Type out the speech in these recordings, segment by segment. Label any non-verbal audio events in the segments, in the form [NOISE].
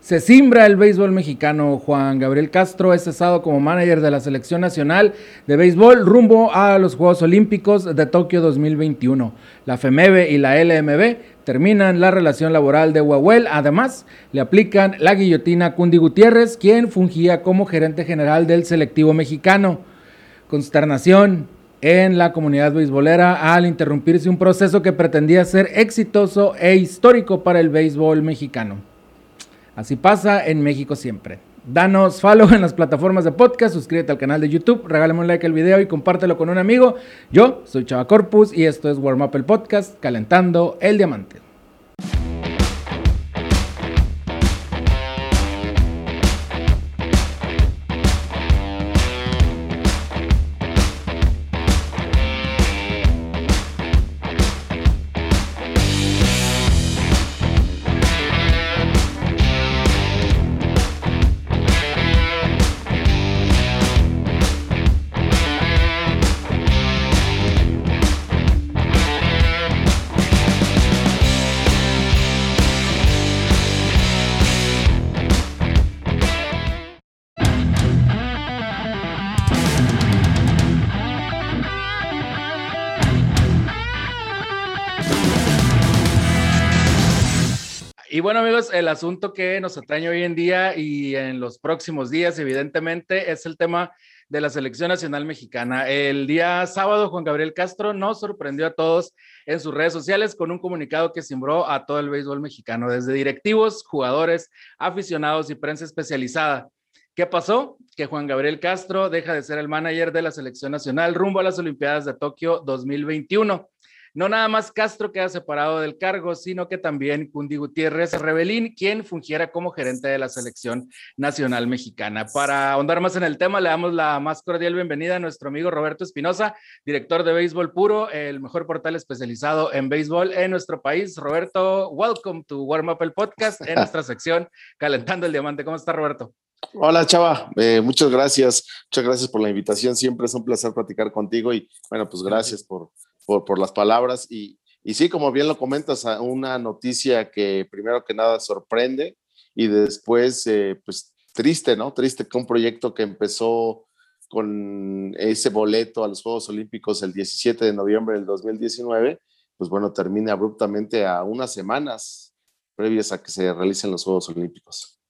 Se simbra el béisbol mexicano. Juan Gabriel Castro es cesado como manager de la Selección Nacional de Béisbol rumbo a los Juegos Olímpicos de Tokio 2021. La FEMEBE y la LMB terminan la relación laboral de Huawei. Además, le aplican la guillotina a Cundi Gutiérrez, quien fungía como gerente general del selectivo mexicano. Consternación en la comunidad beisbolera al interrumpirse un proceso que pretendía ser exitoso e histórico para el béisbol mexicano. Así pasa en México siempre. Danos follow en las plataformas de podcast, suscríbete al canal de YouTube, regálame un like al video y compártelo con un amigo. Yo soy Chava Corpus y esto es Warm Up el Podcast, calentando el diamante. Y bueno, amigos, el asunto que nos atañe hoy en día y en los próximos días, evidentemente, es el tema de la selección nacional mexicana. El día sábado, Juan Gabriel Castro nos sorprendió a todos en sus redes sociales con un comunicado que simbró a todo el béisbol mexicano, desde directivos, jugadores, aficionados y prensa especializada. ¿Qué pasó? Que Juan Gabriel Castro deja de ser el manager de la selección nacional rumbo a las Olimpiadas de Tokio 2021. No nada más Castro queda separado del cargo, sino que también Cundi Gutiérrez Rebelín, quien fungiera como gerente de la selección nacional mexicana. Para ahondar más en el tema, le damos la más cordial bienvenida a nuestro amigo Roberto Espinosa, director de Béisbol Puro, el mejor portal especializado en béisbol en nuestro país. Roberto, welcome to Warm Up el Podcast en nuestra sección Calentando el Diamante. ¿Cómo está Roberto? Hola Chava, eh, muchas gracias, muchas gracias por la invitación, siempre es un placer platicar contigo y bueno, pues gracias por, por, las palabras. Y, y sí, como bien lo comentas, una noticia que primero que nada sorprende y después, eh, pues triste, ¿no? Triste que un proyecto que empezó con ese boleto a los Juegos Olímpicos el 17 de noviembre del 2019, pues bueno, termine abruptamente a unas semanas previas a que se realicen los Juegos Olímpicos.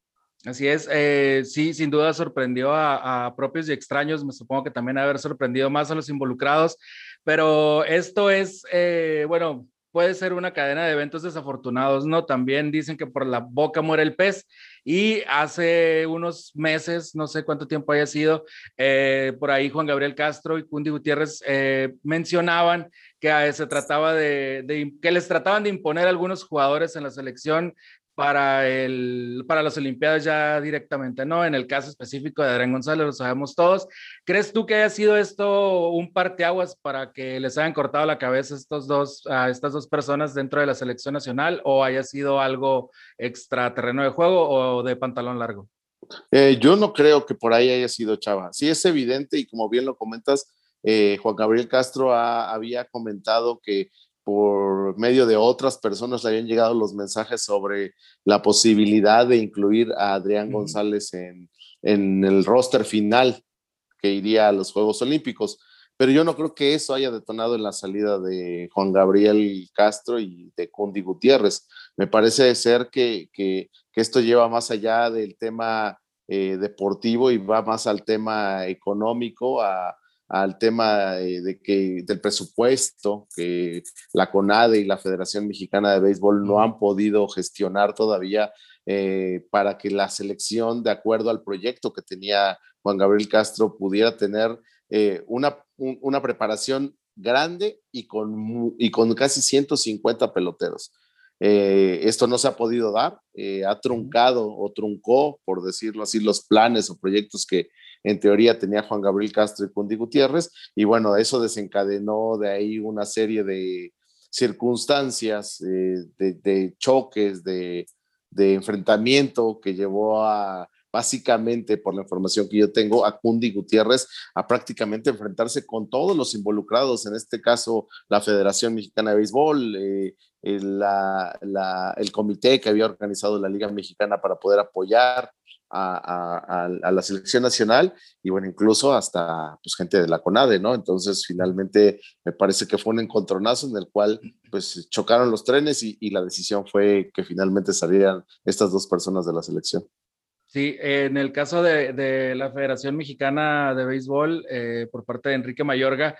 Así es, eh, sí, sin duda sorprendió a, a, propios y extraños, me supongo que también haber sorprendido más a los involucrados, pero esto es, eh, bueno, puede ser una cadena de eventos desafortunados, ¿no? También dicen que por la boca muere el pez y hace unos meses, no sé cuánto tiempo haya sido, eh, por ahí Juan Gabriel Castro y Cundi Gutiérrez eh, mencionaban que se trataba de, de, que les trataban de imponer algunos jugadores en la selección para, el, para las Olimpiadas ya directamente, ¿no? En el caso específico de Adrián González, lo sabemos todos. ¿Crees tú que haya sido esto un parteaguas para que les hayan cortado la cabeza estos dos, a estas dos personas dentro de la selección nacional o haya sido algo extra terreno de juego o de pantalón largo? Eh, yo no creo que por ahí haya sido Chava. Sí es evidente y como bien lo comentas, eh, Juan Gabriel Castro había comentado que por medio de otras personas le habían llegado los mensajes sobre la posibilidad de incluir a Adrián González en, el roster final que iría a los Juegos Olímpicos. Pero yo no creo que eso haya detonado en la salida de Juan Gabriel Castro y de Condi Gutiérrez. Me parece ser que, esto lleva más allá del tema eh, deportivo y va más al tema económico, a, al tema de que del presupuesto que la CONADE y la Federación Mexicana de Béisbol no han podido gestionar todavía eh, para que la selección, de acuerdo al proyecto que tenía Juan Gabriel Castro, pudiera tener eh, una, una preparación grande y con, y con casi 150 peloteros. Eh, esto no se ha podido dar, ha truncado o truncó, por decirlo así, los planes o proyectos que, en teoría tenía Juan Gabriel Castro y Cundi Gutiérrez, y bueno, eso desencadenó de ahí una serie de circunstancias, eh, de, choques, de, enfrentamiento que llevó a, básicamente, por la información que yo tengo, a Cundi Gutiérrez a prácticamente enfrentarse con todos los involucrados, en este caso la Federación Mexicana de Béisbol, eh, el, el comité que había organizado la Liga Mexicana para poder apoyar a, la selección nacional y bueno, incluso hasta pues, gente de la CONADE, ¿no? Entonces, finalmente me parece que fue un encontronazo en el cual pues chocaron los trenes y, la decisión fue que finalmente salieran estas dos personas de la selección. Sí, en el caso de, la Federación Mexicana de Béisbol, eh, por parte de Enrique Mayorga,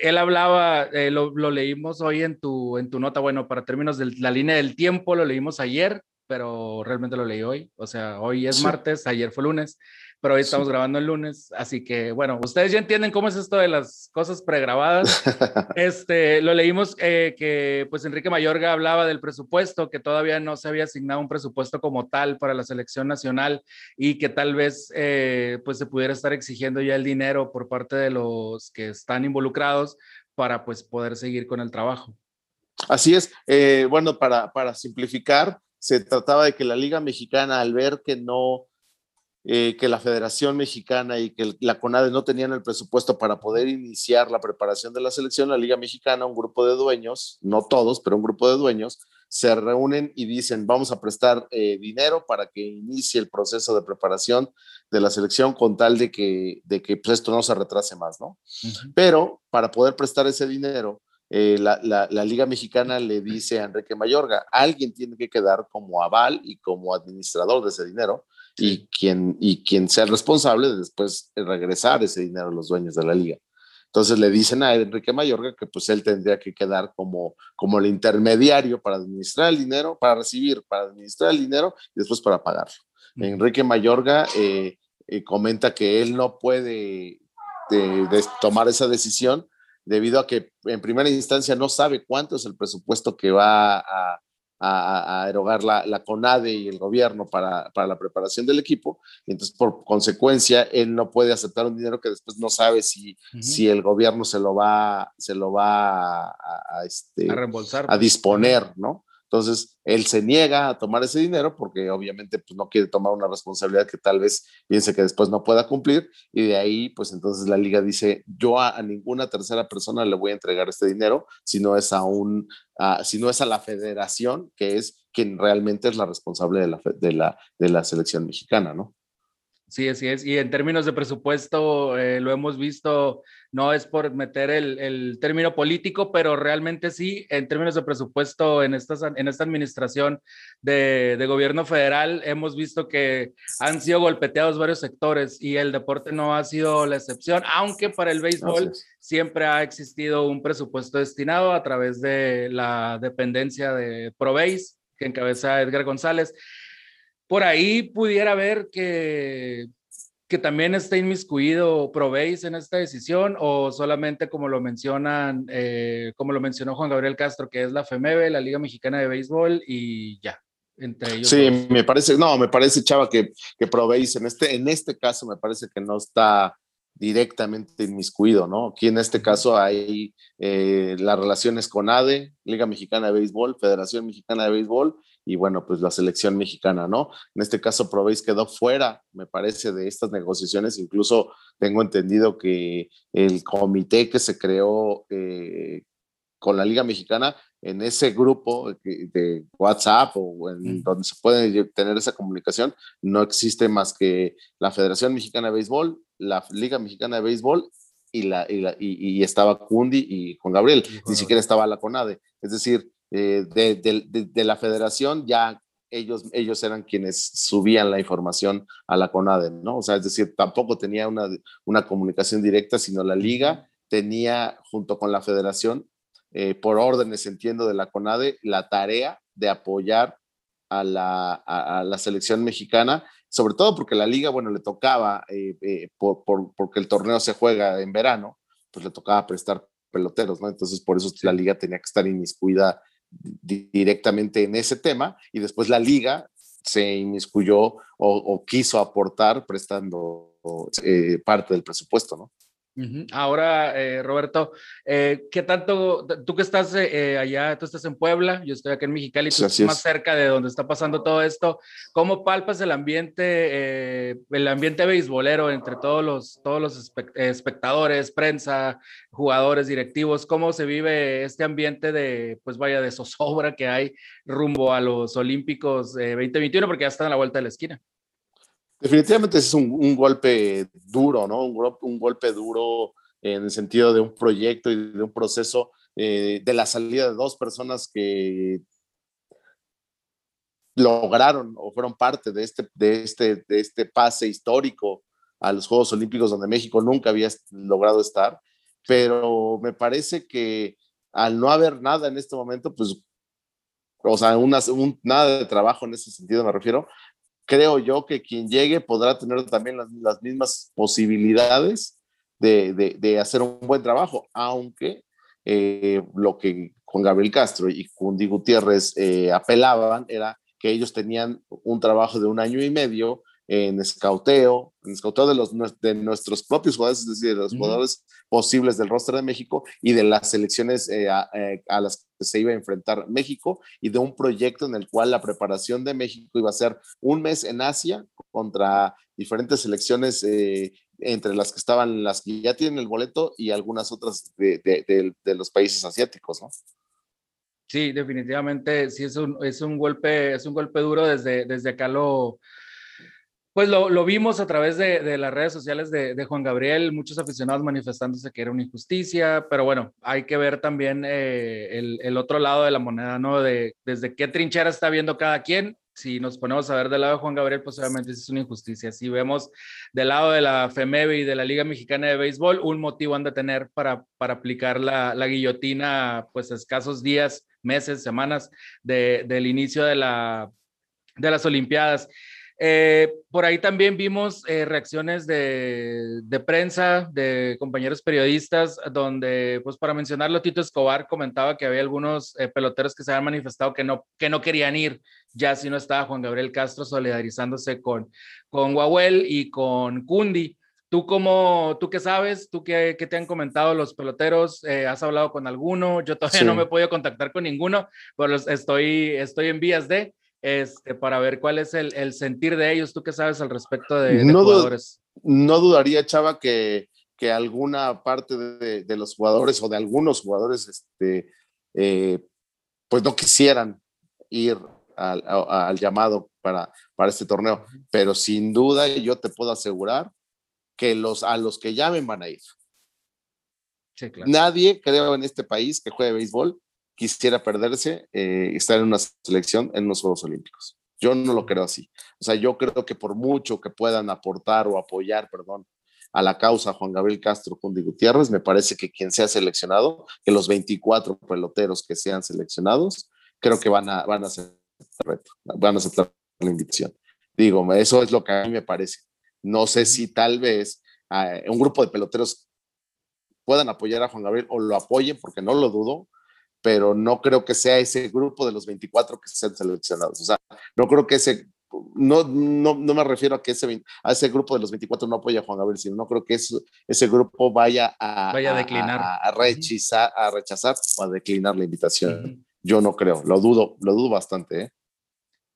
él hablaba, eh, lo, lo, leímos hoy en tu, en tu nota, bueno, para términos de la línea del tiempo, lo leímos ayer, pero realmente lo leí hoy. O sea, hoy es martes, ayer fue lunes, pero hoy estamos grabando el lunes. Así que, bueno, ustedes ya entienden cómo es esto de las cosas pregrabadas. [LAUGHS] este, lo leímos eh, que, pues, Enrique Mayorga hablaba del presupuesto, que todavía no se había asignado un presupuesto como tal para la selección nacional y que tal vez, eh, pues, se pudiera estar exigiendo ya el dinero por parte de los que están involucrados para, pues, poder seguir con el trabajo. Así es. Eh, bueno, para, para simplificar, se trataba de que la Liga Mexicana, al ver que no, eh, que la Federación Mexicana y que la CONADE no tenían el presupuesto para poder iniciar la preparación de la selección, la Liga Mexicana, un grupo de dueños, no todos, pero un grupo de dueños, se reúnen y dicen, vamos a prestar eh, dinero para que inicie el proceso de preparación de la selección con tal de que, de que pues, esto no se retrase más, ¿no? Pero para poder prestar ese dinero, eh, la, Liga Mexicana le dice a Enrique Mayorga, alguien tiene que quedar como aval y como administrador de ese dinero y, quien, y quien sea el responsable de después regresar ese dinero a los dueños de la liga. Entonces le dicen a Enrique Mayorga que pues él tendría que quedar como, como el intermediario para administrar el dinero, para recibir, para administrar el dinero y después para pagarlo. Enrique Mayorga eh, eh, comenta que él no puede tomar esa decisión debido a que en primera instancia no sabe cuánto es el presupuesto que va a, erogar la, CONADE y el gobierno para, la preparación del equipo. Entonces, por consecuencia, él no puede aceptar un dinero que después no sabe si, si el gobierno se lo va, se lo va a, este, reembolsar. A disponer, ¿no? Entonces, él se niega a tomar ese dinero porque obviamente pues, no quiere tomar una responsabilidad que tal vez piense que después no pueda cumplir y de ahí, pues entonces la liga dice, yo a, ninguna tercera persona le voy a entregar este dinero si no es a un, si no es a la federación, que es quien realmente es la responsable de la, de la, de la selección mexicana, ¿no? Sí, así es. Y en términos de presupuesto, eh, lo hemos visto, no es por meter el, término político, pero realmente sí, en términos de presupuesto en, estas, en esta administración de, gobierno federal, hemos visto que han sido golpeteados varios sectores y el deporte no ha sido la excepción, aunque para el béisbol siempre ha existido un presupuesto destinado a través de la dependencia de ProBase, que encabeza Edgar González por ahí pudiera ver que, que también está inmiscuido Proveis en esta decisión o solamente como lo mencionan, eh, como lo mencionó Juan Gabriel Castro, que es la FEMEBE, la Liga Mexicana de Béisbol y ya. Entre ellos sí, me parece, no, me parece, Chava, que, que Proveis en este, en este caso me parece que no está directamente inmiscuido, ¿no? Aquí en este caso hay eh, las relaciones con ADE, Liga Mexicana de Béisbol, Federación Mexicana de Béisbol y bueno, pues la selección mexicana, ¿no? En este caso, Proveis quedó fuera, me parece, de estas negociaciones. Incluso tengo entendido que el comité que se creó eh, con la Liga Mexicana, en ese grupo de WhatsApp o en donde se puede tener esa comunicación, no existe más que la Federación Mexicana de Béisbol, la Liga Mexicana de Béisbol y, la, y, estaba Cundi y Juan Gabriel, ni siquiera estaba la CONADE. Es decir, eh, de, la federación ya ellos, ellos eran quienes subían la información a la CONADE, ¿no? O sea, es decir, tampoco tenía una, una comunicación directa, sino la liga tenía, junto con la federación, eh, por órdenes, entiendo, de la CONADE, la tarea de apoyar a la, a, la selección mexicana, sobre todo porque la liga, bueno, le tocaba, eh, por, porque el torneo se juega en verano, pues le tocaba prestar peloteros, ¿no? Entonces, por eso la liga tenía que estar inmiscuida directamente en ese tema y después la liga se inmiscuyó o, quiso aportar prestando eh, parte del presupuesto, ¿no? Ahora, eh, Roberto, eh, ¿qué tanto, tú que estás eh, allá, tú estás en Puebla, yo estoy aquí en Mexicali, tú estás más cerca de donde está pasando todo esto, ¿cómo palpas el ambiente, el ambiente beisbolero entre todos los, todos los espectadores, prensa, jugadores, directivos? ¿Cómo se vive este ambiente de, pues vaya, de zozobra que hay rumbo a los Olímpicos 2021, porque ya están a la vuelta de la esquina? Definitivamente es un, golpe duro, ¿no? Un, golpe duro en el sentido de un proyecto y de un proceso eh, de la salida de dos personas que lograron o fueron parte de este, de, este, de este pase histórico a los Juegos Olímpicos donde México nunca había logrado estar. Pero me parece que al no haber nada en este momento, pues, o sea, nada de trabajo en ese sentido me refiero, creo yo que quien llegue podrá tener también las, mismas posibilidades de, hacer un buen trabajo, aunque eh, lo que con Gabriel Castro y Cundi Gutiérrez eh, apelaban era que ellos tenían un trabajo de un año y medio en escauteo, en escauteo de, los, de nuestros propios jugadores, es decir, de los jugadores posibles del rostro de México y de las selecciones eh, eh, a, las que se iba a enfrentar México y de un proyecto en el cual la preparación de México iba a ser un mes en Asia contra diferentes selecciones eh, entre las que estaban las que ya tienen el boleto y algunas otras de, de, de los países asiáticos, ¿no? Sí, definitivamente, sí es un, es un golpe, es un golpe duro desde, desde acá lo, pues lo, vimos a través de, las redes sociales de, Juan Gabriel, muchos aficionados manifestándose que era una injusticia, pero bueno, hay que ver también eh, el, otro lado de la moneda, ¿no? De desde qué trinchera está viendo cada quien. Si nos ponemos a ver del lado de Juan Gabriel, pues obviamente es una injusticia. Si vemos del lado de la FEMEB y de la Liga Mexicana de Béisbol, un motivo han de tener para, para aplicar la, guillotina, pues escasos días, meses, semanas del inicio de, la, de las Olimpiadas. Eh, por ahí también vimos eh, reacciones de, prensa, de compañeros periodistas, donde, pues para mencionarlo, Tito Escobar comentaba que había algunos eh, peloteros que se habían manifestado que no, que no querían ir, ya si no estaba Juan Gabriel Castro solidarizándose con, con Guahuel y con Cundi. ¿Tú cómo, tú qué sabes? ¿Tú qué, qué te han comentado los peloteros? ¿Has hablado con alguno? Yo todavía no me he podido contactar con ninguno, pero estoy, estoy en vías de este, para ver cuál es el, el, sentir de ellos. ¿Tú qué sabes al respecto de, no jugadores? No dudaría, Chava, que, que alguna parte de, de, los jugadores o de algunos jugadores, este, eh, pues no quisieran ir al, al, llamado para, para este torneo, pero sin duda yo te puedo asegurar que los, a los que llamen van a ir. Sí, claro. Nadie, creo, en este país que juegue béisbol quisiera perderse eh, estar en una selección en los Juegos Olímpicos. Yo no lo creo así. O sea, yo creo que por mucho que puedan aportar o apoyar, perdón, a la causa Juan Gabriel Castro Cundi Gutiérrez, me parece que quien sea seleccionado, que los 24 peloteros que sean seleccionados, creo que van a, van a aceptar van a aceptar la invitación. Digo, eso es lo que a mí me parece. No sé si tal vez eh, un grupo de peloteros puedan apoyar a Juan Gabriel o lo apoyen, porque no lo dudo, pero no creo que sea ese grupo de los 24 que sean seleccionados. O sea, no creo que ese, no, no, no me refiero a que ese, a ese grupo de los 24 no apoya a Juan Gabriel, sino no creo que ese grupo vaya a, vaya a declinar, a, rechazar, a rechazar o a declinar la invitación. Yo no creo, lo dudo, lo dudo bastante. ¿eh?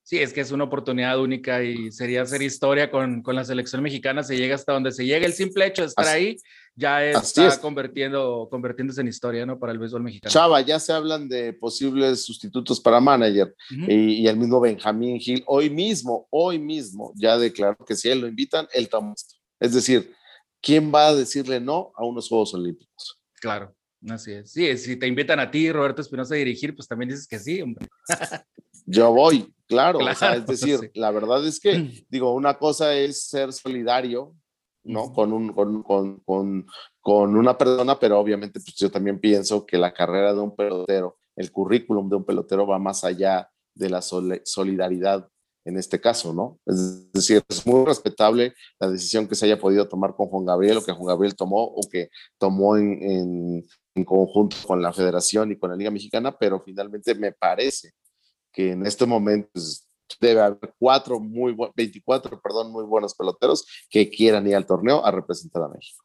Sí, es que es una oportunidad única y sería hacer historia con, con la selección mexicana. Se llega hasta donde se llega. El simple hecho de estar ahí ya está convirtiendo, convirtiéndose en historia, ¿no? Para el béisbol mexicano. Chava, ya se hablan de posibles sustitutos para manager y, el mismo Benjamín Gil hoy mismo, hoy mismo ya declaró que si él lo invitan, él esto. Es decir, ¿quién va a decirle no a unos Juegos Olímpicos? Claro, así es. Sí, si te invitan a ti, Roberto Espinosa, a dirigir, pues también dices que sí, hombre. [LAUGHS] Yo voy, claro. o sea, es decir, la verdad es que, digo, una cosa es ser solidario ¿no? Con, un, con, con, con, con, una persona, pero obviamente pues yo también pienso que la carrera de un pelotero, el currículum de un pelotero va más allá de la solidaridad en este caso, ¿no? Es decir, es muy respetable la decisión que se haya podido tomar con Juan Gabriel o que Juan Gabriel tomó o que tomó en, en, conjunto con la federación y con la Liga Mexicana, pero finalmente me parece que en este momento pues, debe haber cuatro muy 24, perdón, muy buenos peloteros que quieran ir al torneo a representar a México.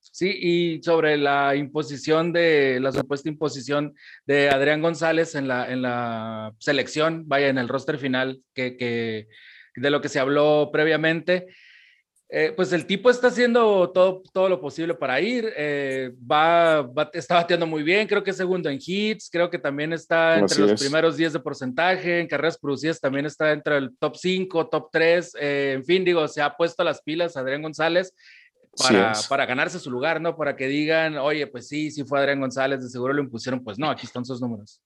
Sí, y sobre la imposición de, la supuesta imposición de Adrián González en la, en la selección, vaya, en el roster final, que, que de lo que se habló previamente. Eh, pues el tipo está haciendo todo, todo lo posible para ir, eh, va, está bateando muy bien, creo que es segundo en hits, creo que también está entre los primeros 10 de porcentaje, en carreras producidas también está entre el top 5, top 3, eh, en fin, digo, se ha puesto las pilas Adrián González para, para, ganarse su lugar, ¿no? Para que digan, oye, pues sí, sí fue Adrián González, de seguro lo impusieron, pues no, aquí están sus números.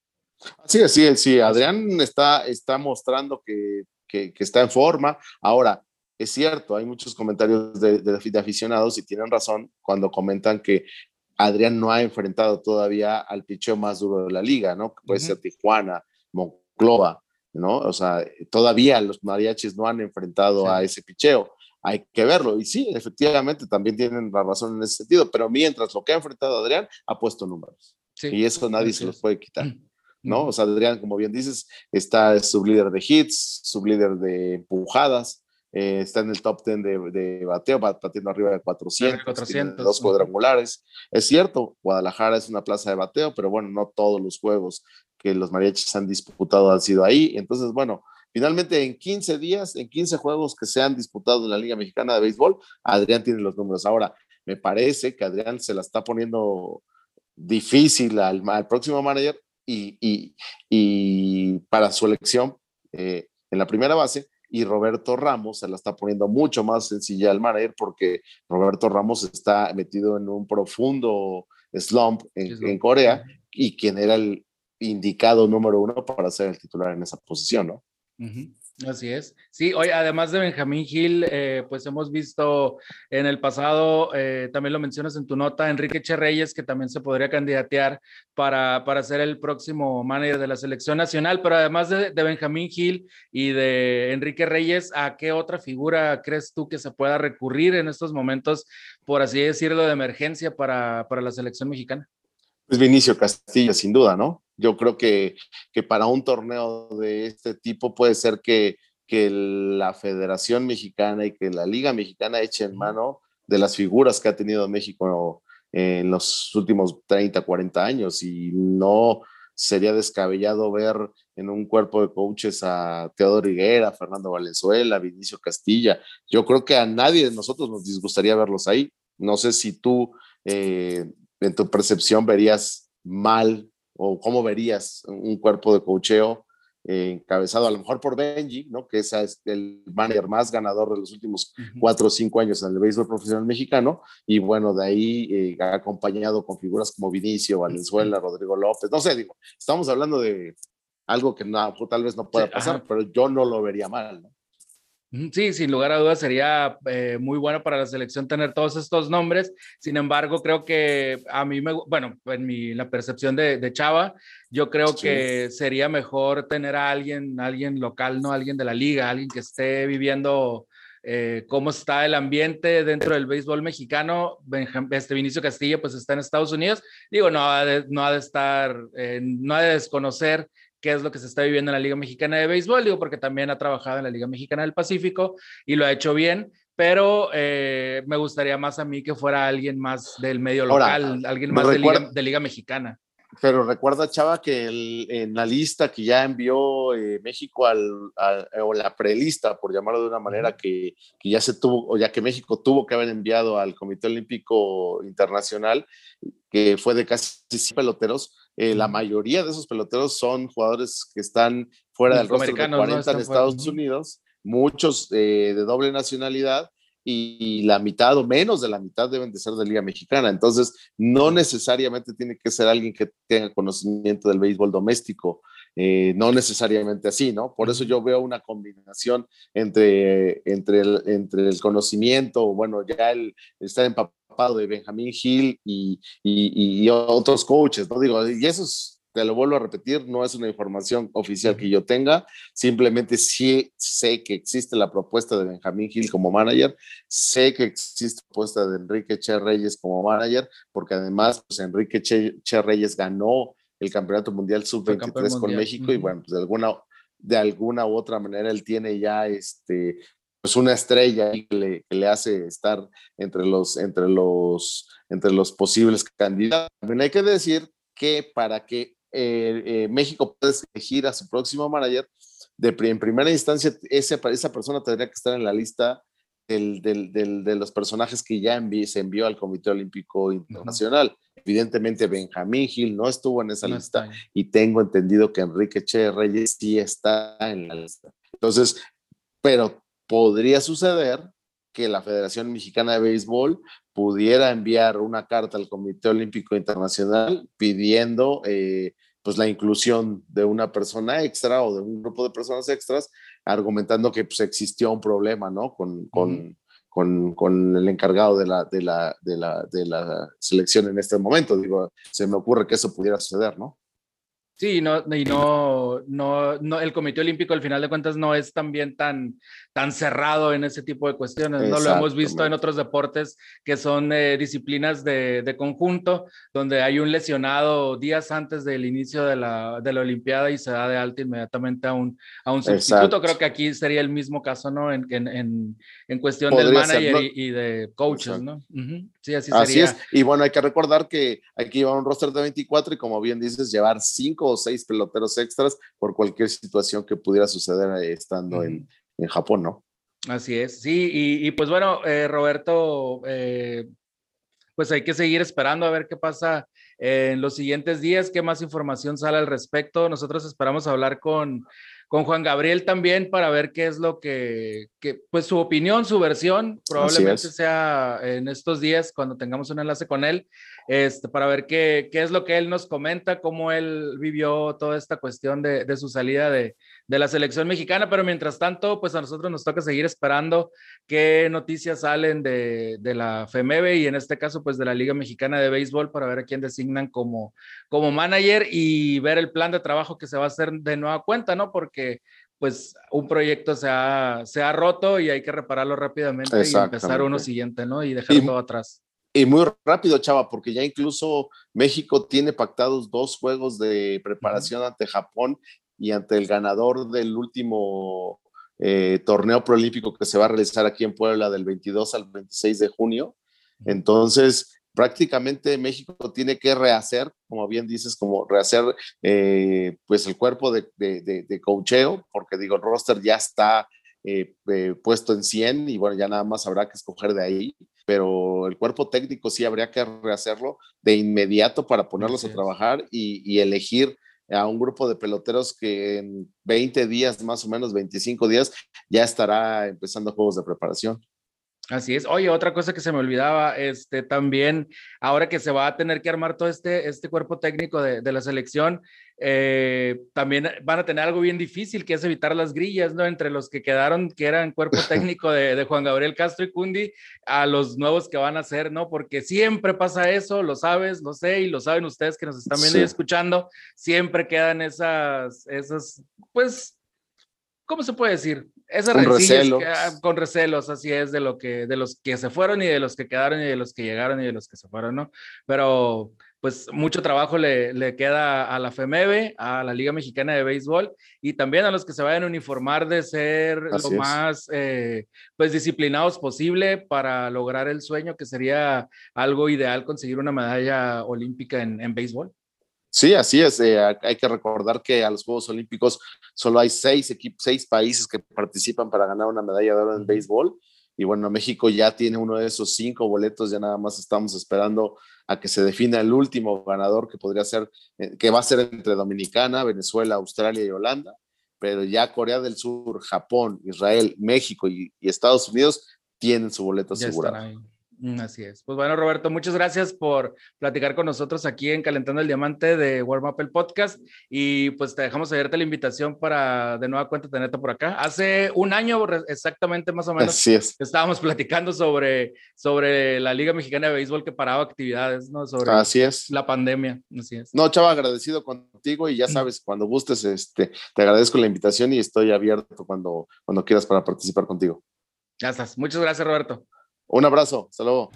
Sí, sí, sí, Adrián está, está mostrando que, que, que está en forma. Ahora, es cierto, hay muchos comentarios de, de, aficionados y tienen razón cuando comentan que Adrián no ha enfrentado todavía al picheo más duro de la liga, ¿no? puede ser Tijuana, Monclova, ¿no? O sea, todavía los mariachis no han enfrentado a ese picheo. Hay que verlo. Y sí, efectivamente, también tienen la razón en ese sentido, pero mientras lo que ha enfrentado Adrián ha puesto números. Y eso nadie se los puede quitar. ¿no? O sea, Adrián, como bien dices, está líder de hits, líder de empujadas, eh, está en el top 10 de, de bateo, batiendo arriba de 400, 400 dos cuadrangulares. Es cierto, Guadalajara es una plaza de bateo, pero bueno, no todos los juegos que los mariachis han disputado han sido ahí. Entonces, bueno, finalmente en 15 días, en 15 juegos que se han disputado en la Liga Mexicana de Béisbol, Adrián tiene los números. Ahora, me parece que Adrián se la está poniendo difícil al, al próximo manager y, y, y, para su elección eh, en la primera base y Roberto Ramos se la está poniendo mucho más sencilla al manager porque Roberto Ramos está metido en un profundo slump en, Corea y quien era el indicado número uno para ser el titular en esa posición, ¿no? Así es. Sí, hoy además de Benjamín Gil, eh, pues hemos visto en el pasado, eh, también lo mencionas en tu nota, Enrique Cherreyes, que también se podría candidatear para, para ser el próximo manager de la selección nacional, pero además de, Benjamín Gil y de Enrique Reyes, ¿a qué otra figura crees tú que se pueda recurrir en estos momentos, por así decirlo, de emergencia para, para la selección mexicana? Pues Vinicio Castillo, sin duda, ¿no? Yo creo que, que para un torneo de este tipo puede ser que, que la Federación Mexicana y que la Liga Mexicana echen mano de las figuras que ha tenido México en los últimos 30, 40 años y no sería descabellado ver en un cuerpo de coaches a Teodoro Higuera, Fernando Valenzuela, Vinicio Castilla. Yo creo que a nadie de nosotros nos disgustaría verlos ahí. No sé si tú eh, en tu percepción verías mal o cómo verías un cuerpo de cocheo eh, encabezado a lo mejor por Benji, ¿no? que es el manager más ganador de los últimos cuatro o cinco años en el béisbol profesional mexicano, y bueno, de ahí eh, acompañado con figuras como Vinicio, Valenzuela, Rodrigo López, no sé, digo, estamos hablando de algo que no, tal vez no pueda pasar, pero yo no lo vería mal. ¿no? Sí, sin lugar a dudas sería eh, muy bueno para la selección tener todos estos nombres. Sin embargo, creo que a mí me, bueno, en mi, la percepción de, de Chava, yo creo que sería mejor tener a alguien, alguien local, no alguien de la liga, alguien que esté viviendo eh, cómo está el ambiente dentro del béisbol mexicano. Este Vinicio Castillo, pues está en Estados Unidos. Digo, no ha de, no ha de estar, eh, no ha de desconocer qué es lo que se está viviendo en la Liga Mexicana de Béisbol, digo, porque también ha trabajado en la Liga Mexicana del Pacífico y lo ha hecho bien, pero eh, me gustaría más a mí que fuera alguien más del medio local, alguien más de Liga, de Liga, Mexicana. Pero recuerda, Chava, que en la lista que ya envió eh, México al, o la prelista, por llamarlo de una manera, que, que, ya se tuvo, o ya que México tuvo que haber enviado al Comité Olímpico Internacional, que fue de casi 100 peloteros, eh, la mayoría de esos peloteros son jugadores que están fuera del roster de 40 en Estados Unidos, muchos eh, de doble nacionalidad y, la mitad o menos de la mitad deben de ser de Liga Mexicana. Entonces, no necesariamente tiene que ser alguien que tenga conocimiento del béisbol doméstico, eh, no necesariamente así, ¿no? Por eso yo veo una combinación entre, entre, el, entre el conocimiento, bueno, ya el estar empapado de Benjamín Gil y, y, otros coaches, ¿no? Digo, y eso te lo vuelvo a repetir, no es una información oficial que yo tenga, simplemente sí sé que existe la propuesta de Benjamín Gil como manager, sé que existe la propuesta de Enrique Che Reyes como manager, porque además, pues Enrique Che, Reyes ganó el Campeonato Mundial Sub-23 con México y bueno, pues de alguna, de alguna u otra manera él tiene ya este, pues una estrella que le, que le, hace estar entre los, entre, los, entre los posibles candidatos. También hay que decir que para que eh, eh, México pueda elegir a su próximo manager, de, en primera instancia ese, esa persona tendría que estar en la lista del, del, de los personajes que ya se envió al Comité Olímpico Internacional. Evidentemente Benjamín Gil no estuvo en esa lista y tengo entendido que Enrique Che Reyes sí está en la lista. Entonces, pero podría suceder que la Federación Mexicana de Béisbol pudiera enviar una carta al Comité Olímpico Internacional pidiendo eh, pues la inclusión de una persona extra o de un grupo de personas extras, argumentando que pues, existió un problema, ¿no? Con, con, con, con, el encargado de la, de, la, de, la, de la selección en este momento. Digo, se me ocurre que eso pudiera suceder, ¿no? Sí, no, y no, no, no, el Comité Olímpico al final de cuentas no es también tan, tan cerrado en ese tipo de cuestiones, ¿no? Lo hemos visto en otros deportes que son eh, disciplinas de, de, conjunto, donde hay un lesionado días antes del inicio de la, de la Olimpiada y se da de alta inmediatamente a un, a un sustituto. Creo que aquí sería el mismo caso, ¿no? En, en, en cuestión del manager y, de coaches, ¿no? Sí, así, así es. Y bueno, hay que recordar que que llevar un roster de 24 y como bien dices, llevar seis peloteros extras por cualquier situación que pudiera suceder estando en, en, Japón, ¿no? Así es, sí, y, pues bueno, eh, Roberto, eh, pues hay que seguir esperando a ver qué pasa en los siguientes días, qué más información sale al respecto. Nosotros esperamos hablar con, con Juan Gabriel también para ver qué es lo que, que pues su opinión, su versión, probablemente sea en estos días cuando tengamos un enlace con él, este, para ver qué, qué, es lo que él nos comenta, cómo él vivió toda esta cuestión de, de su salida de, de, la selección mexicana, pero mientras tanto, pues a nosotros nos toca seguir esperando qué noticias salen de, de la FEMEBE y en este caso, pues de la Liga Mexicana de Béisbol para ver a quién designan como, como manager y ver el plan de trabajo que se va a hacer de nueva cuenta, ¿no? Porque pues un proyecto se ha, se ha roto y hay que repararlo rápidamente y empezar uno siguiente, ¿no? Y dejar todo atrás. Y muy rápido, Chava, porque ya incluso México tiene pactados dos juegos de preparación ante Japón y ante el ganador del último eh, torneo proolímpico que se va a realizar aquí en Puebla del 22 al 26 de junio. Entonces, prácticamente México tiene que rehacer, como bien dices, como rehacer eh, pues el cuerpo de, de, de, cocheo, porque digo, el roster ya está eh, puesto en 100 y bueno, ya nada más habrá que escoger de ahí pero el cuerpo técnico sí habría que rehacerlo de inmediato para ponerlos a trabajar y, elegir a un grupo de peloteros que en 20 días, más o menos 25 días, ya estará empezando juegos de preparación. Así es. Oye, otra cosa que se me olvidaba, este también, ahora que se va a tener que armar todo este, este cuerpo técnico de, de la selección, eh, también van a tener algo bien difícil, que es evitar las grillas, ¿no? Entre los que quedaron, que eran cuerpo [LAUGHS] técnico de, de, Juan Gabriel Castro y Cundi, a los nuevos que van a ser, ¿no? Porque siempre pasa eso, lo sabes, lo sé, y lo saben ustedes que nos están viendo y escuchando, siempre quedan esas, esas, pues, ¿cómo se puede decir? Esas con recelos. Ah, con recelos, así es, de, lo que, de los que se fueron y de los que quedaron y de los que llegaron y de los que se fueron, ¿no? Pero pues mucho trabajo le, le queda a la FEMEBE, a la Liga Mexicana de Béisbol y también a los que se vayan a uniformar de ser lo más eh, pues disciplinados posible para lograr el sueño que sería algo ideal conseguir una medalla olímpica en, en béisbol. Sí, así es. Eh, hay que recordar que a los Juegos Olímpicos solo hay seis equipos, seis países que participan para ganar una medalla de oro en béisbol. Y bueno, México ya tiene uno de esos cinco boletos, ya nada más estamos esperando a que se defina el último ganador que podría ser, eh, que va a ser entre Dominicana, Venezuela, Australia y Holanda, pero ya Corea del Sur, Japón, Israel, México y, Estados Unidos tienen su boleto asegurado. Mm, así es. Pues bueno, Roberto, muchas gracias por platicar con nosotros aquí en Calentando el Diamante de Warm Up el Podcast. Y pues te dejamos abierta la invitación para de nueva cuenta tenerte por acá. Hace un año exactamente más o menos Así es. estábamos platicando sobre, sobre la Liga Mexicana de Béisbol que paraba actividades, ¿no? Sobre Así es. la pandemia. Así es. No, chava, agradecido contigo y ya sabes, cuando gustes, este, te agradezco la invitación y estoy abierto cuando, cuando quieras para participar contigo. Ya estás. Muchas gracias, Roberto. Un abrazo, hasta luego.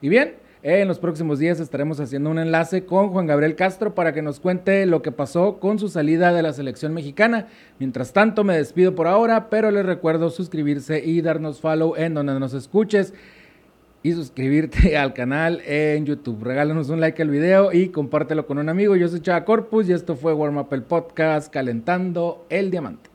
Y bien, en los próximos días estaremos haciendo un enlace con Juan Gabriel Castro para que nos cuente lo que pasó con su salida de la selección mexicana. Mientras tanto, me despido por ahora, pero les recuerdo suscribirse y darnos follow en donde nos escuches y suscribirte [LAUGHS] al canal en YouTube. Regálanos un like al video y compártelo con un amigo. Yo soy Chava Corpus y esto fue Warm Up el Podcast Calentando el Diamante.